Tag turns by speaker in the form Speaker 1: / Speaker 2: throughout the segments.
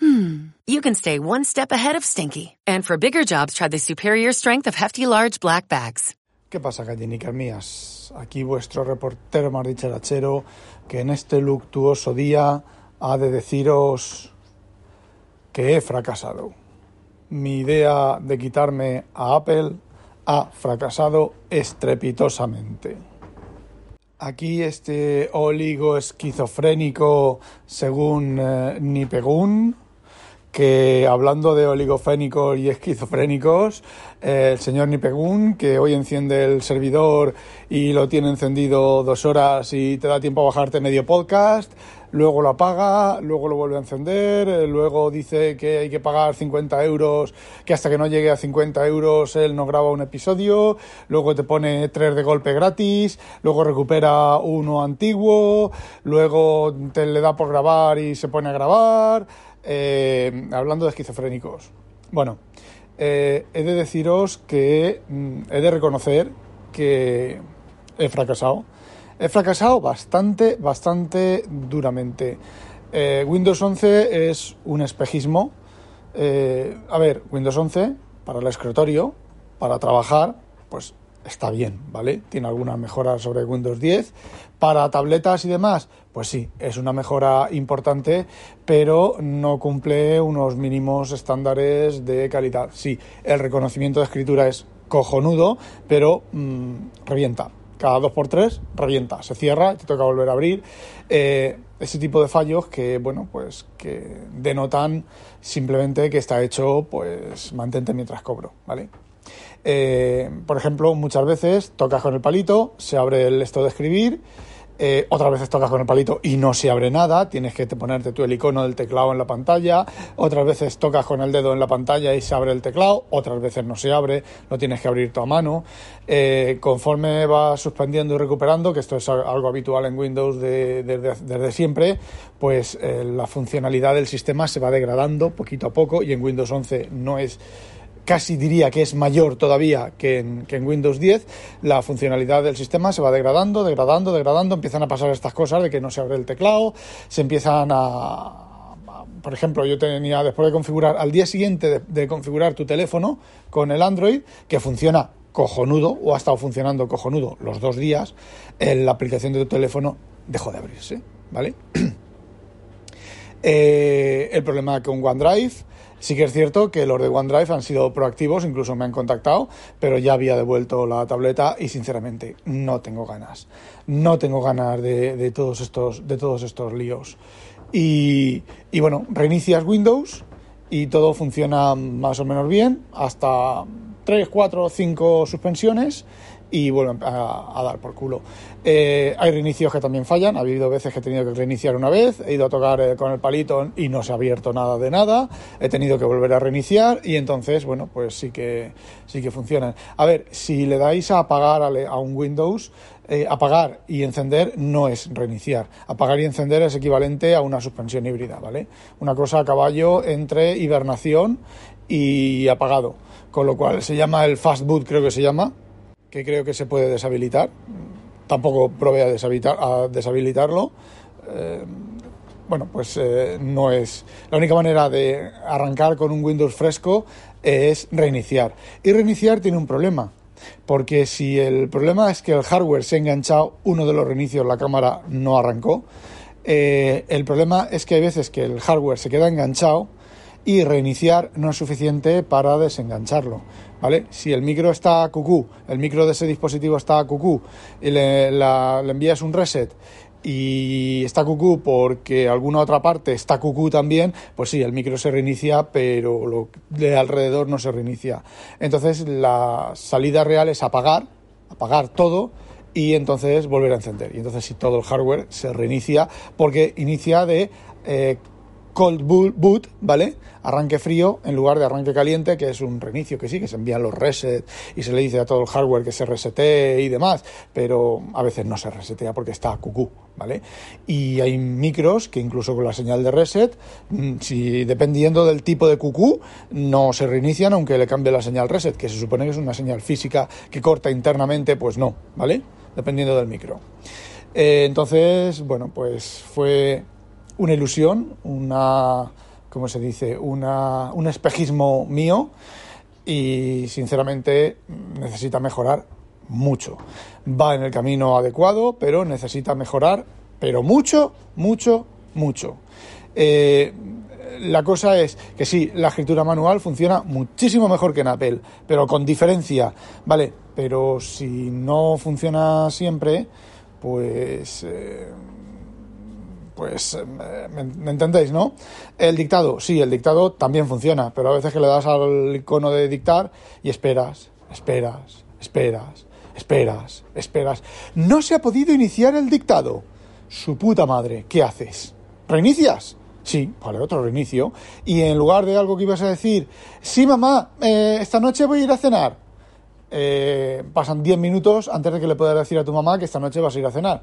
Speaker 1: hmm, you can stay one step ahead of stinky. And for bigger jobs, try the superior strength of Hefty Large Black Bags.
Speaker 2: ¿Qué pasa, gallinicas mías? Aquí vuestro reportero más dicharachero que en este luctuoso día ha de deciros que he fracasado. Mi idea de quitarme a Apple ha fracasado estrepitosamente. Aquí este oligo esquizofrénico según eh, Nipegun, que hablando de oligofrénicos y esquizofrénicos, eh, el señor Nipegun, que hoy enciende el servidor y lo tiene encendido dos horas y te da tiempo a bajarte medio podcast, luego lo apaga, luego lo vuelve a encender, eh, luego dice que hay que pagar 50 euros, que hasta que no llegue a 50 euros él no graba un episodio, luego te pone tres de golpe gratis, luego recupera uno antiguo, luego te le da por grabar y se pone a grabar, eh, hablando de esquizofrénicos. Bueno, eh, he de deciros que mm, he de reconocer que he fracasado. He fracasado bastante, bastante duramente. Eh, Windows 11 es un espejismo. A ver, Windows 11 para el escritorio, para trabajar, pues está bien, ¿vale? Tiene algunas mejoras sobre Windows 10. Para tabletas y demás, pues sí, es una mejora importante, pero no cumple unos mínimos estándares de calidad. Sí, el reconocimiento de escritura es cojonudo, pero mmm, revienta. Cada 2x3 revienta, se cierra, te toca volver a abrir. Eh, ese tipo de fallos que, bueno, pues que denotan simplemente que está hecho, pues mantente mientras cobro, ¿vale? Eh, por ejemplo, muchas veces tocas con el palito, se abre el esto de escribir, eh, otras veces tocas con el palito y no se abre nada, tienes que ponerte tú el icono del teclado en la pantalla, otras veces tocas con el dedo en la pantalla y se abre el teclado, otras veces no se abre, lo tienes que abrir tú a mano. Eh, conforme vas suspendiendo y recuperando, que esto es algo habitual en Windows de, de, de, desde siempre, pues eh, la funcionalidad del sistema se va degradando poquito a poco y en Windows 11 no es casi diría que es mayor todavía que en, que en, Windows 10, la funcionalidad del sistema se va degradando, degradando, degradando, empiezan a pasar estas cosas de que no se abre el teclado, se empiezan a... Por ejemplo, yo tenía después de configurar, al día siguiente de, configurar tu teléfono con el Android, que funciona cojonudo, o ha estado funcionando cojonudo los dos días, la aplicación de tu teléfono dejó de abrirse, ¿vale? eh, el problema con OneDrive Sí que es cierto que los de OneDrive han sido proactivos, incluso me han contactado, pero ya había devuelto la tableta y sinceramente no tengo ganas. No tengo ganas de, todos, estos, de todos estos líos. Y, y, bueno, reinicias Windows y todo funciona más o menos bien, hasta 3, 4, 5 suspensiones y vuelven a, a dar por culo. Eh, hay reinicios que también fallan, ha habido veces que he tenido que reiniciar una vez, he ido a tocar eh, con el palito y no se ha abierto nada de nada, he tenido que volver a reiniciar y entonces, bueno, pues sí que, sí que funcionan. A ver, si le dais a apagar a, a un Windows, eh, apagar y encender no es reiniciar. Apagar y encender es equivalente a una suspensión híbrida, ¿vale? Una cosa a caballo entre hibernación y apagado. Con lo cual se llama el fast boot, creo que se llama, que creo que se puede deshabilitar. Tampoco probé a, deshabilitar, a deshabilitarlo. Eh, bueno, pues eh, no es. La única manera de arrancar con un Windows fresco es reiniciar. Y reiniciar tiene un problema. Porque si el problema es que el hardware se ha enganchado, uno de los reinicios la cámara no arrancó. Eh, el problema es que hay veces que el hardware se queda enganchado y reiniciar no es suficiente para desengancharlo. ¿Vale? Si el micro está a cucú, el micro de ese dispositivo está a cucú y le, la, envías un reset y está cucú porque alguna otra parte está cucú también, pues sí, el micro se reinicia, pero lo de alrededor no se reinicia. Entonces la salida real es apagar, apagar todo y entonces volver a encender. Y entonces si todo el hardware se reinicia porque inicia de... Eh, cold boot, ¿vale? Arranque frío en lugar de arranque caliente, que es un reinicio, que sí, que se envían los resets y se le dice a todo el hardware que se resete y demás, pero a veces no se resetea porque está cucú, ¿vale? Y hay micros que incluso con la señal de reset, mm, si dependiendo del tipo de cucú, no se reinician aunque le cambie la señal reset, que se supone que es una señal física que corta internamente, pues no, ¿vale? Dependiendo del micro. Eh, entonces, bueno, pues fue una ilusión, una, ¿cómo se dice? Una, un espejismo mío y sinceramente necesita mejorar mucho. Va en el camino adecuado, pero necesita mejorar, pero mucho, mucho, mucho. Eh, la cosa es que sí, la escritura manual funciona muchísimo mejor que en Apple, pero con diferencia, ¿vale? Pero si no funciona siempre, pues... Eh, pues eh, me, entendéis, ¿no? El dictado, sí, el dictado también funciona, pero a veces que le das al icono de dictar y esperas, esperas, esperas, esperas, esperas. No se ha podido iniciar el dictado. Su puta madre, ¿qué haces? ¿Reinicias? Sí, vale, otro reinicio. Y en lugar de algo que ibas a decir, sí, mamá, eh, esta noche voy a ir a cenar. Eh, pasan 10 minutos antes de que le puedas decir a tu mamá que esta noche vas a ir a cenar.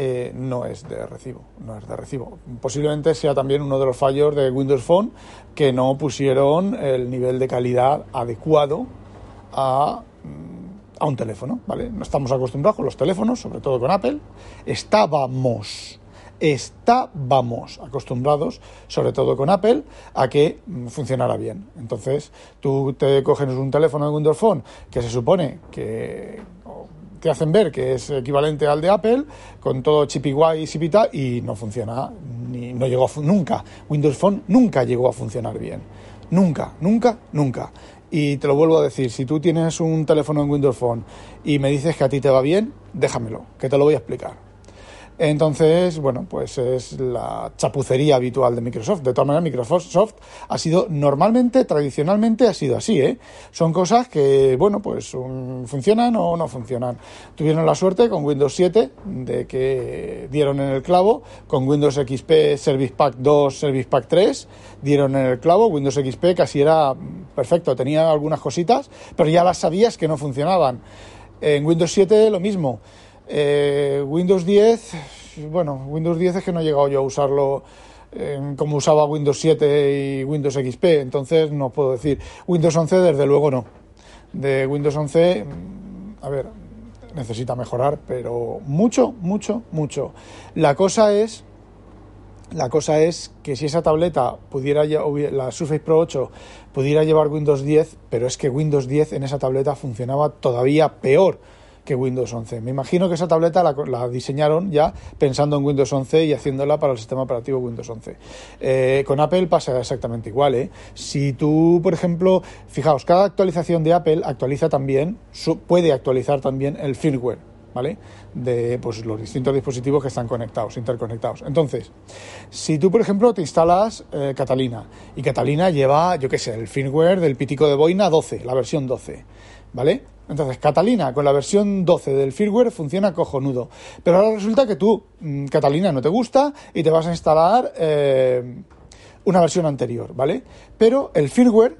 Speaker 2: Eh, no es de recibo, no es de recibo. Posiblemente sea también uno de los fallos de Windows Phone que no pusieron el nivel de calidad adecuado a, mm, a un teléfono, ¿vale? No estamos acostumbrados los teléfonos, sobre todo con Apple. Estábamos estábamos acostumbrados, sobre todo con Apple, a que mm, funcionara bien. Entonces, tú te coges un teléfono de Windows Phone que se supone que te hacen ver que es equivalente al de Apple, con todo chip y zipita, y no funciona, ni, no llegó nunca. Windows Phone nunca llegó a funcionar bien. Nunca, nunca, nunca. Y te lo vuelvo a decir, si tú tienes un teléfono en Windows Phone y me dices que a ti te va bien, déjamelo, que te lo voy a explicar. Entonces, bueno, pues es la chapucería habitual de Microsoft. De todas maneras, Microsoft ha sido normalmente, tradicionalmente ha sido así, ¿eh? Son cosas que, bueno, pues funcionan o no funcionan. Tuvieron la suerte con Windows 7 de que dieron en el clavo, con Windows XP Service Pack 2, Service Pack 3, dieron en el clavo, Windows XP casi era perfecto, tenía algunas cositas, pero ya las sabías que no funcionaban. En Windows 7 lo mismo. Eh, Windows 10, bueno, Windows 10 es que no he llegado yo a usarlo eh, como usaba Windows 7 y Windows XP, entonces no puedo decir. Windows 11 desde luego no. De Windows 11, mm, a ver, necesita mejorar, pero mucho, mucho, mucho. La cosa es la cosa es que si esa tableta pudiera la Surface Pro 8 pudiera llevar Windows 10, pero es que Windows 10 en esa tableta funcionaba todavía peor que Windows 11. Me imagino que esa tableta la, diseñaron ya pensando en Windows 11 y haciéndola para el sistema operativo Windows 11. Eh, con Apple pasa exactamente igual. ¿eh? Si tú, por ejemplo, fijaos, cada actualización de Apple actualiza también, puede actualizar también el firmware. ¿vale? De pues, los distintos dispositivos que están conectados, interconectados. Entonces, si tú, por ejemplo, te instalas eh, Catalina y Catalina lleva, yo qué sé, el firmware del pitico de boina 12, la versión 12, ¿vale? Entonces, Catalina con la versión 12 del firmware funciona cojonudo. Pero ahora resulta que tú, mm, Catalina, no te gusta y te vas a instalar eh, una versión anterior, ¿vale? Pero el firmware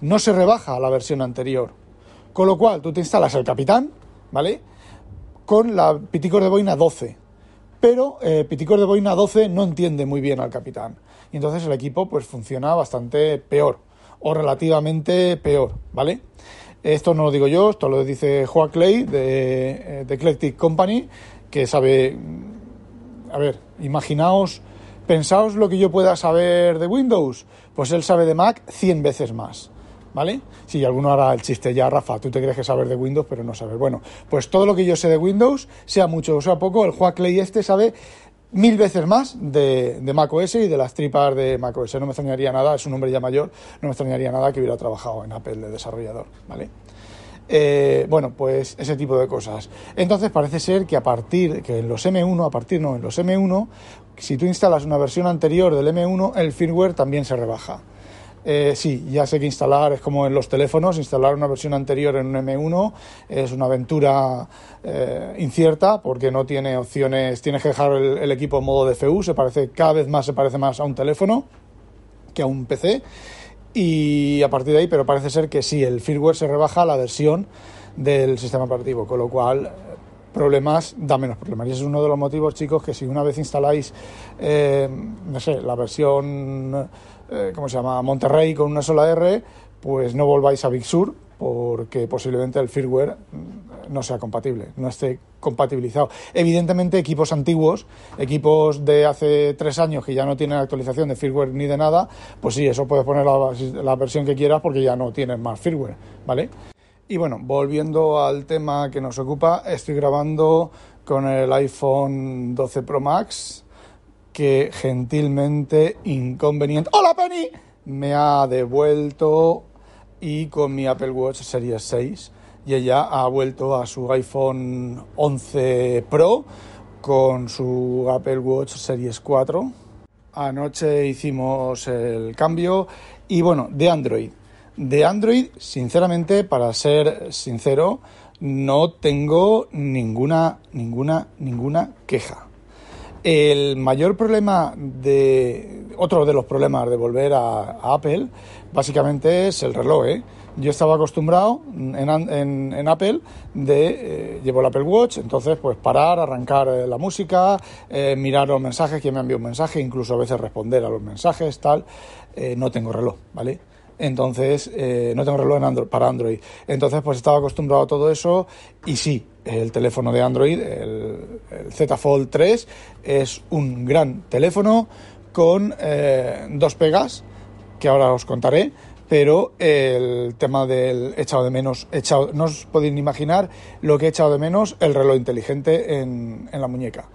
Speaker 2: no se rebaja a la versión anterior. Con lo cual, tú te instalas el Capitán, ¿vale? Con la Piticor de Boina 12. Pero eh, Piticor de Boina 12 no entiende muy bien al Capitán. Y entonces el equipo pues funciona bastante peor o relativamente peor, ¿vale? Esto no lo digo yo, esto lo dice Joa Clay de, eh, Eclectic Company, que sabe, mm, a ver, imaginaos, pensaos lo que yo pueda saber de Windows, pues él sabe de Mac 100 veces más. ¿Vale? Si alguno hará el chiste ya, Rafa, tú te crees que saber de Windows, pero no sabes. Bueno, pues todo lo que yo sé de Windows, sea mucho o sea poco, el Joa Clay este sabe mil veces más de, de macOS y de las tripas de macOS. No me extrañaría nada, es un hombre ya mayor, no me extrañaría nada que hubiera trabajado en Apple de desarrollador, ¿vale? Eh, bueno, pues ese tipo de cosas. Entonces parece ser que a partir, que en los M1, a partir no, en los M1, si tú instalas una versión anterior del M1, el firmware también se rebaja. Eh, sí, ya sé que instalar es como en los teléfonos, instalar una versión anterior en un M1 es una aventura eh, incierta porque no tiene opciones, tienes que dejar el, equipo en modo DFU, se parece, cada vez más se parece más a un teléfono que a un PC y a partir de ahí, pero parece ser que sí, el firmware se rebaja a la versión del sistema operativo, con lo cual problemas da menos problemas. Y ese es uno de los motivos, chicos, que si una vez instaláis, eh, no sé, la versión eh, ¿cómo se llama? Monterrey con una sola R, pues no volváis a Big Sur porque posiblemente el firmware mm, no sea compatible, no esté compatibilizado. Evidentemente equipos antiguos, equipos de hace tres años que ya no tienen actualización de firmware ni de nada, pues sí, eso puedes poner la, versión que quieras porque ya no tienes más firmware, ¿vale? Y bueno, volviendo al tema que nos ocupa, estoy grabando con el iPhone 12 Pro Max que gentilmente, inconveniente. ¡Hola, Penny! Me ha devuelto y con mi Apple Watch Series 6 y ella ha vuelto a su iPhone 11 Pro con su Apple Watch Series 4. Anoche hicimos el cambio y bueno, de Android. De Android, sinceramente, para ser sincero, no tengo ninguna, ninguna, ninguna queja. El mayor problema de. Otro de los problemas de volver a, Apple, básicamente es el reloj. ¿eh? Yo estaba acostumbrado en, Apple de. Eh, llevo el Apple Watch, entonces, pues parar, arrancar eh, la música, mirar los mensajes, quien me envió un mensaje, incluso a veces responder a los mensajes, tal. no tengo reloj, ¿vale? Entonces, no tengo reloj en para Android. Entonces, pues estaba acostumbrado a todo eso y sí, el teléfono de Android, el, Z Fold 3, es un gran teléfono con eh, dos pegas que ahora os contaré, pero el tema del echado de menos, echado, no os podéis imaginar lo que he echado de menos el reloj inteligente en, en la muñeca.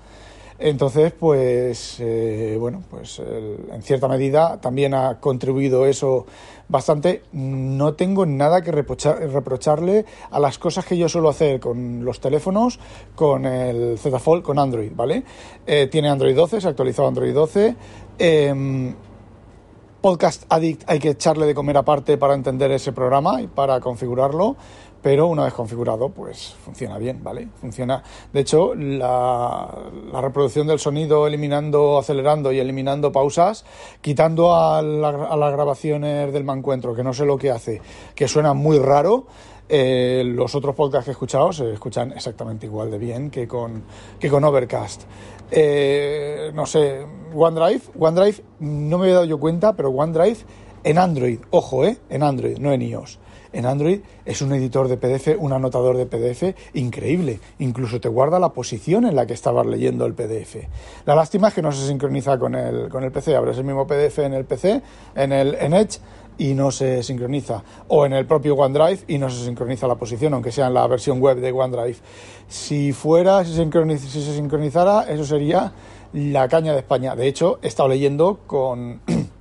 Speaker 2: Entonces, pues, eh, bueno, pues en cierta medida también ha contribuido eso bastante. No tengo nada que reprocharle a las cosas que yo suelo hacer con los teléfonos, con el Z Fold, con Android, ¿vale? Eh, tiene Android 12, se ha actualizado Android 12. Em, Podcast Addict hay que echarle de comer aparte para entender ese programa y para configurarlo pero una vez configurado, pues funciona bien, ¿vale? Funciona. De hecho, la, reproducción del sonido eliminando, acelerando y eliminando pausas, quitando a, las grabaciones del mancuentro, que no sé lo que hace, que suena muy raro. Eh, los otros podcasts que he escuchado se escuchan exactamente igual de bien que con, que con Overcast. Eh, no sé, OneDrive, OneDrive, no me he dado yo cuenta, pero OneDrive en Android, ojo, ¿eh? En Android, no en iOS en Android es un editor de PDF, un anotador de PDF increíble. Incluso te guarda la posición en la que estabas leyendo el PDF. La lástima es que no se sincroniza con el, con el PC. Abres el mismo PDF en el PC, en el en Edge y no se sincroniza. O en el propio OneDrive y no se sincroniza la posición, aunque sea en la versión web de OneDrive. Si fuera, si, si se sincronizara, eso sería la caña de España. De hecho, he estado leyendo con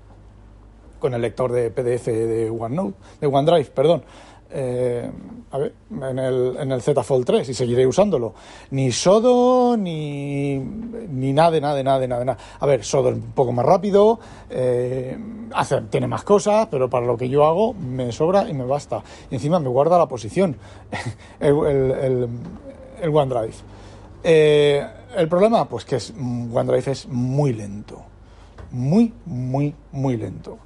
Speaker 2: con el lector de PDF de OneNote, de OneDrive, perdón. Eh, a ver, en el, en el Z Fold 3 y seguiré usándolo. Ni Sodo, ni, ni nada, nada, nada, nada, nada. A ver, Sodo es un poco más rápido, eh, hace, tiene más cosas, pero para lo que yo hago me sobra y me basta. Y encima me guarda la posición, el, el, OneDrive. Eh, el problema, pues que es, OneDrive es muy lento. Muy, muy, muy lento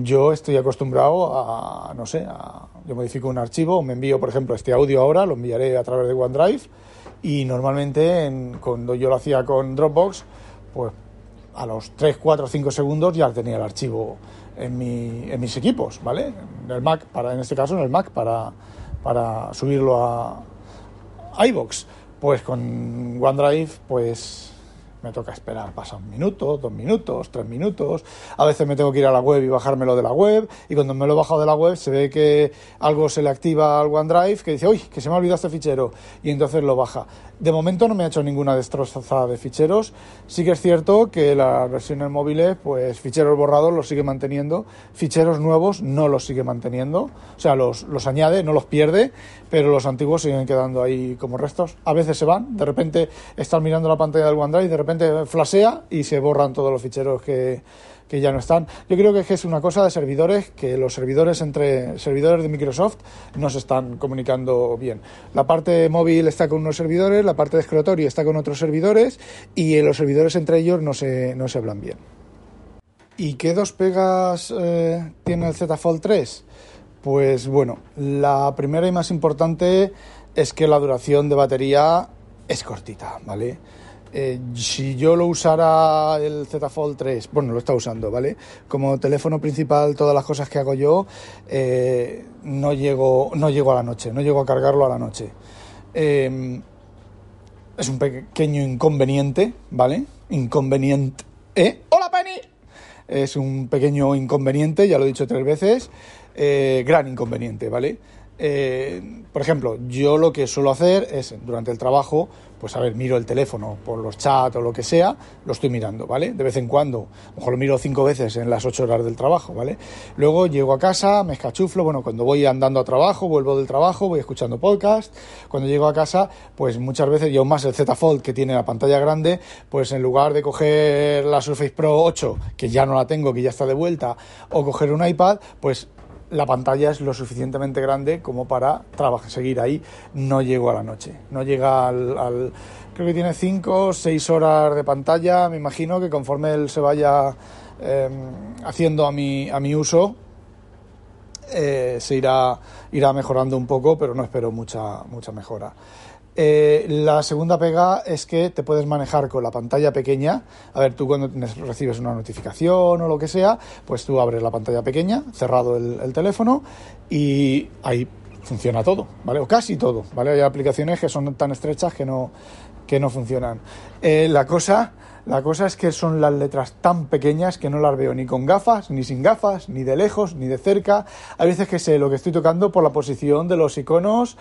Speaker 2: yo estoy acostumbrado a, no sé, a, yo modifico un archivo, me envío, por ejemplo, este audio ahora, lo enviaré a través de OneDrive y normalmente cuando yo lo hacía con Dropbox, pues a los 3, 4, 5 segundos ya tenía el archivo en, mi, en mis equipos, ¿vale? En el Mac, para, en este caso en el Mac, para, para subirlo a iBox. Pues con OneDrive, pues me toca esperar, pasa un minuto, dos minutos, tres minutos, a veces me tengo que ir a la web y bajármelo de la web, y cuando me lo he bajado de la web se ve que algo se le activa al OneDrive que dice, uy, que se me ha olvidado este fichero, y entonces lo baja. De momento no me ha hecho ninguna destrozada de ficheros, sí que es cierto que las versiones móviles, pues ficheros borrados los sigue manteniendo, ficheros nuevos no los sigue manteniendo, o sea, los, los añade, no los pierde, pero los antiguos siguen quedando ahí como restos, a veces se van, de repente estás mirando la pantalla del OneDrive, de repente repente flashea y se borran todos los ficheros que, que ya no están. Yo creo que es una cosa de servidores que los servidores entre servidores de Microsoft no se están comunicando bien. La parte móvil está con unos servidores, la parte de escritorio está con otros servidores y los servidores entre ellos no se, no se hablan bien. ¿Y qué dos pegas eh, tiene el Z Fold 3? Pues bueno, la primera y más importante es que la duración de batería es cortita, ¿vale? Eh, si yo lo usara el Z Fold 3, bueno, lo está usando, ¿vale? Como teléfono principal, todas las cosas que hago yo, eh, no, llego, no llego a la noche, no llego a cargarlo a la noche. Em, es un pequeño inconveniente, ¿vale? Inconveniente. ¿Eh? ¡Hola, Penny! Es un pequeño inconveniente, ya lo he dicho tres veces, eh, gran inconveniente, ¿vale? Por ejemplo, yo lo que suelo hacer es durante el trabajo pues a ver, miro el teléfono por los chats o lo que sea, lo estoy mirando, ¿vale? De vez en cuando, a lo mejor lo miro cinco veces en las ocho horas del trabajo, ¿vale? Luego llego a casa, me escachuflo, bueno, cuando voy andando a trabajo, vuelvo del trabajo, voy escuchando podcast, cuando llego a casa, pues muchas veces, y aún más el Z Fold que tiene la pantalla grande, pues en lugar de coger la Surface Pro 8, que ya no la tengo, que ya está de vuelta, o coger un iPad, pues la pantalla es lo suficientemente grande como para trabajar, seguir ahí. No llego a la noche, no llega al, creo que tiene 5 o 6 horas de pantalla. Me imagino que conforme él se vaya em, haciendo a mi, a mi uso, eh, se irá, irá mejorando un poco, pero no espero mucha, mucha mejora. Eh, la segunda pega es que te puedes manejar con la pantalla pequeña. A ver, tú cuando recibes una notificación o lo que sea, pues tú abres la pantalla pequeña, cerrado el, teléfono y ahí funciona todo, ¿vale? O casi todo, ¿vale? Hay aplicaciones que son tan estrechas que no, que no funcionan. Eh, la cosa la cosa es que son las letras tan pequeñas que no las veo ni con gafas, ni sin gafas, ni de lejos, ni de cerca. Hay veces que sé lo que estoy tocando por la posición de los iconos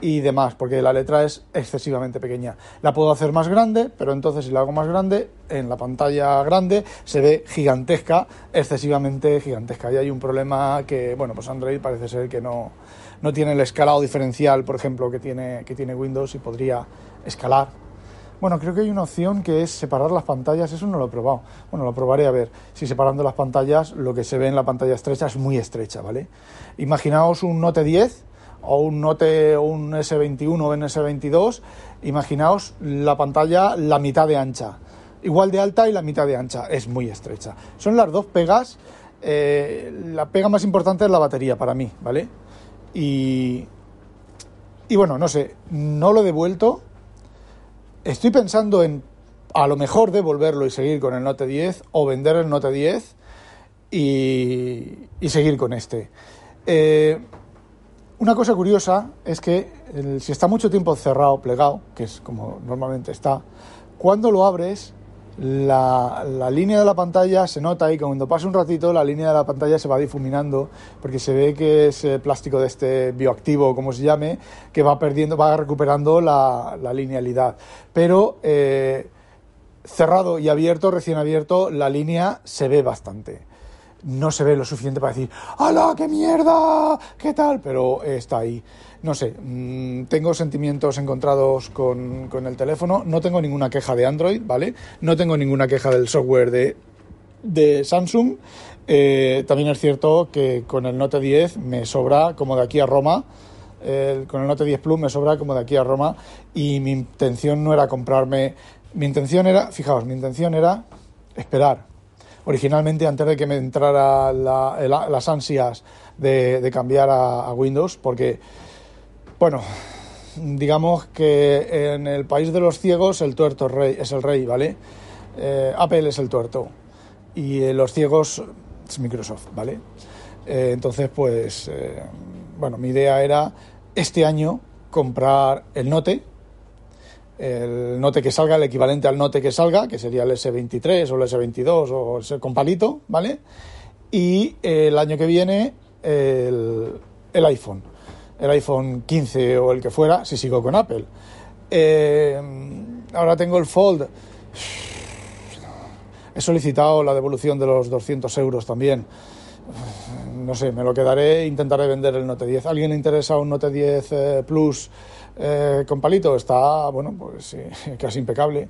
Speaker 2: y demás, porque la letra es excesivamente pequeña. La puedo hacer más grande, pero entonces si la hago más grande, en la pantalla grande se ve gigantesca, excesivamente gigantesca. Y hay un problema que, bueno, pues Android parece ser que no, no tiene el escalado diferencial, por ejemplo, que tiene, que tiene Windows y podría escalar bueno, creo que hay una opción que es separar las pantallas, eso no lo he probado. Bueno, lo probaré a ver si separando las pantallas lo que se ve en la pantalla estrecha es muy estrecha, ¿vale? Imaginaos un Note 10 o un Note un S21 o un S22, imaginaos la pantalla la mitad de ancha, igual de alta y la mitad de ancha, es muy estrecha. Son las dos pegas, eh, la pega más importante es la batería para mí, ¿vale? Y, y bueno, no sé, no lo he devuelto Estoy pensando en a lo mejor devolverlo y seguir con el Note 10 o vender el Note 10 y, seguir con este. Eh, una cosa curiosa es que si está mucho tiempo cerrado, plegado, que es como normalmente está, cuando lo abres la, la, línea de la pantalla se nota y cuando pasa un ratito la línea de la pantalla se va difuminando porque se ve que es plástico de este bioactivo, como se llame, que va perdiendo, va recuperando la, linealidad. Pero eh, cerrado y abierto, recién abierto, la línea se ve bastante. No se ve lo suficiente para decir, ¡Hala, qué mierda! ¿Qué tal? Pero está ahí no sé, mm, tengo sentimientos encontrados con, el teléfono, no tengo ninguna queja de Android, ¿vale? No tengo ninguna queja del software de, de Samsung. Eh, también es cierto que con el Note 10 me sobra como de aquí a Roma. con el Note 10 Plus me sobra como de aquí a Roma y mi intención no era comprarme, mi intención era, fijaos, mi intención era esperar. Originalmente, antes de que me entrara las ansias de, cambiar a Windows, porque bueno, digamos que en el país de los ciegos el tuerto es el rey, ¿vale? Eh, Apple es el tuerto y eh, los ciegos es Microsoft, ¿vale? Eh, entonces, pues, bueno, mi idea era este año comprar el Note, el Note que salga, el equivalente al Note que salga, que sería el S23 o el S22 o el con palito, ¿vale? Y el año que viene el, el iPhone el iPhone 15 o el que fuera, si sigo con Apple. Eh, ahora tengo el Fold. He solicitado la devolución de los 200 euros también. No sé, me lo quedaré, intentaré vender el Note 10. ¿Alguien le interesa un Note 10 eh, Plus eh, con palito? Está, bueno, pues casi impecable.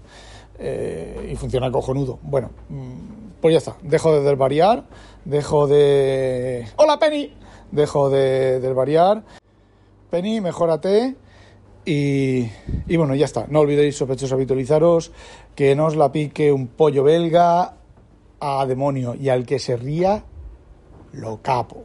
Speaker 2: eh, y funciona cojonudo. Bueno, mm, pues ya está. Dejo de desvariar, dejo de... ¡Hola, Penny! Dejo de desvariar. Penny, mejórate. Y, y bueno, ya está. No olvidéis, sospechosos, habitualizaros, que no os la pique un pollo belga a demonio y al que se ría, lo capo.